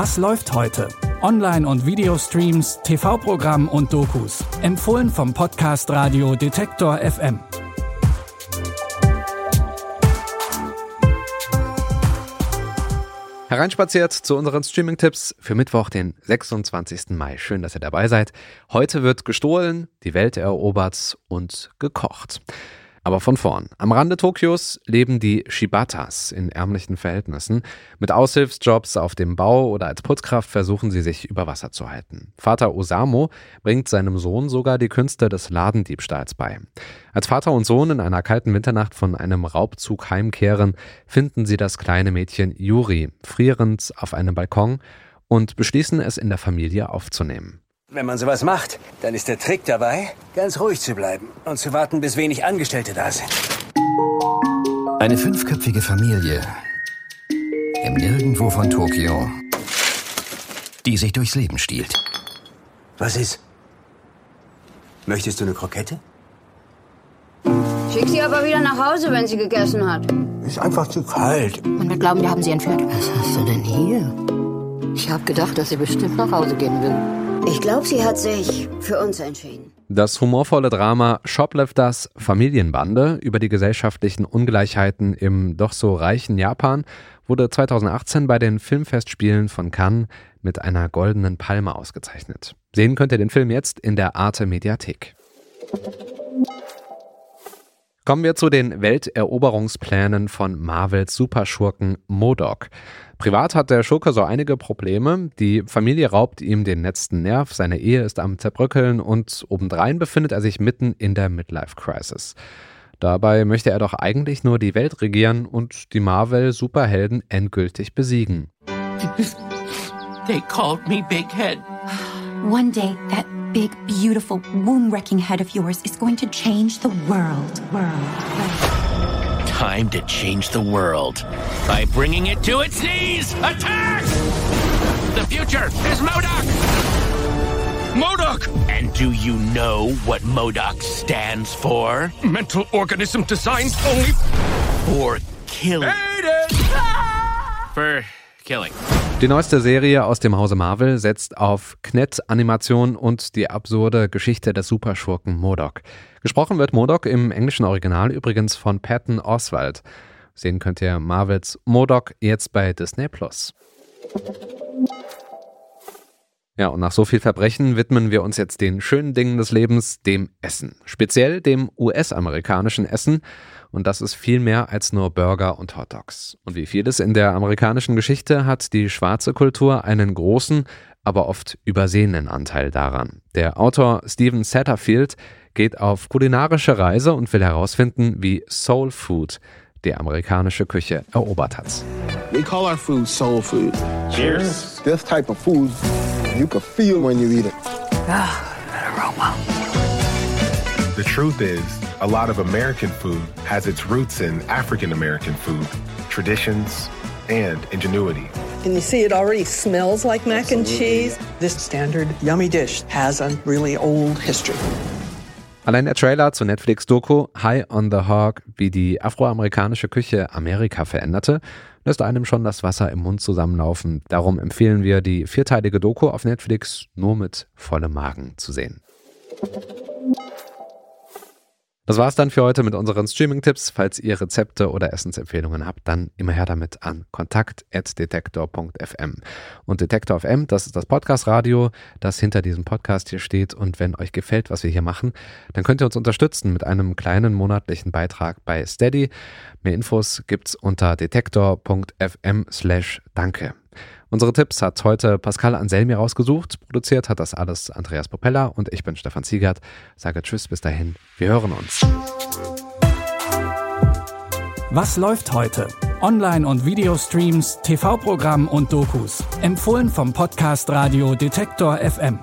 Was läuft heute? Online- und Videostreams, TV-Programm und Dokus. Empfohlen vom Podcast Radio Detektor FM. Hereinspaziert zu unseren Streaming-Tipps für Mittwoch, den 26. Mai. Schön, dass ihr dabei seid. Heute wird gestohlen, die Welt erobert und gekocht. Aber von vorn. Am Rande Tokios leben die Shibatas in ärmlichen Verhältnissen. Mit Aushilfsjobs auf dem Bau oder als Putzkraft versuchen sie sich über Wasser zu halten. Vater Osamo bringt seinem Sohn sogar die Künste des Ladendiebstahls bei. Als Vater und Sohn in einer kalten Winternacht von einem Raubzug heimkehren, finden sie das kleine Mädchen Yuri frierend auf einem Balkon und beschließen es in der Familie aufzunehmen. Wenn man sowas macht, dann ist der Trick dabei, ganz ruhig zu bleiben und zu warten, bis wenig Angestellte da sind. Eine fünfköpfige Familie im Nirgendwo von Tokio, die sich durchs Leben stiehlt. Was ist? Möchtest du eine Krokette? Schick sie aber wieder nach Hause, wenn sie gegessen hat. Ist einfach zu kalt. Man wird glauben, wir haben sie entführt. Was hast du denn hier? Ich habe gedacht, dass sie bestimmt nach Hause gehen will. Ich glaube, sie hat sich für uns entschieden. Das humorvolle Drama Shoplifters Familienbande über die gesellschaftlichen Ungleichheiten im doch so reichen Japan wurde 2018 bei den Filmfestspielen von Cannes mit einer goldenen Palme ausgezeichnet. Sehen könnt ihr den Film jetzt in der Arte Mediathek. Kommen wir zu den Welteroberungsplänen von Marvels Superschurken Modok. Privat hat der Schurke so einige Probleme. Die Familie raubt ihm den letzten Nerv, seine Ehe ist am Zerbröckeln und obendrein befindet er sich mitten in der Midlife-Crisis. Dabei möchte er doch eigentlich nur die Welt regieren und die Marvel-Superhelden endgültig besiegen. They called me Big Head. One day, that big, beautiful, womb-wrecking head of yours is going to change the world. World. Time to change the world by bringing it to its knees. Attack! The future is Modoc. Modoc! And do you know what Modoc stands for? Mental organism designed only For killing. For killing. Die neueste Serie aus dem Hause Marvel setzt auf Knet-Animation und die absurde Geschichte des Superschurken Modok. Gesprochen wird Modok im englischen Original übrigens von Patton Oswald. Sehen könnt ihr Marvels Modok jetzt bei Disney Plus. Ja, und nach so viel Verbrechen widmen wir uns jetzt den schönen Dingen des Lebens, dem Essen. Speziell dem US-amerikanischen Essen. Und das ist viel mehr als nur Burger und Hotdogs. Und wie vieles in der amerikanischen Geschichte hat die schwarze Kultur einen großen, aber oft übersehenen Anteil daran. Der Autor Stephen Satterfield geht auf kulinarische Reise und will herausfinden, wie Soul Food die amerikanische Küche erobert hat. We call our food soul food. Cheers. This type of food you can feel when you eat it. Ah, that aroma. The truth is, a lot of American food has its roots in African American food, traditions, and ingenuity. And you see, it already smells like mac and cheese. This standard yummy dish has a really old history. Allein der Trailer zur Netflix-Doku High on the Hog, wie die afroamerikanische Küche Amerika veränderte, lässt einem schon das Wasser im Mund zusammenlaufen. Darum empfehlen wir die vierteilige Doku auf Netflix nur mit vollem Magen zu sehen. Das war's dann für heute mit unseren Streaming-Tipps. Falls ihr Rezepte oder Essensempfehlungen habt, dann immer her damit an kontakt.detektor.fm. Und Detektor FM, das ist das Podcast-Radio, das hinter diesem Podcast hier steht. Und wenn euch gefällt, was wir hier machen, dann könnt ihr uns unterstützen mit einem kleinen monatlichen Beitrag bei Steady. Mehr Infos gibt's unter detektor.fm slash danke. Unsere Tipps hat heute Pascal Anselmi rausgesucht. Produziert hat das alles Andreas Popella und ich bin Stefan Ziegert. Sage Tschüss, bis dahin. Wir hören uns. Was läuft heute? Online- und Videostreams, TV-Programm und Dokus. Empfohlen vom Podcast Radio Detektor FM.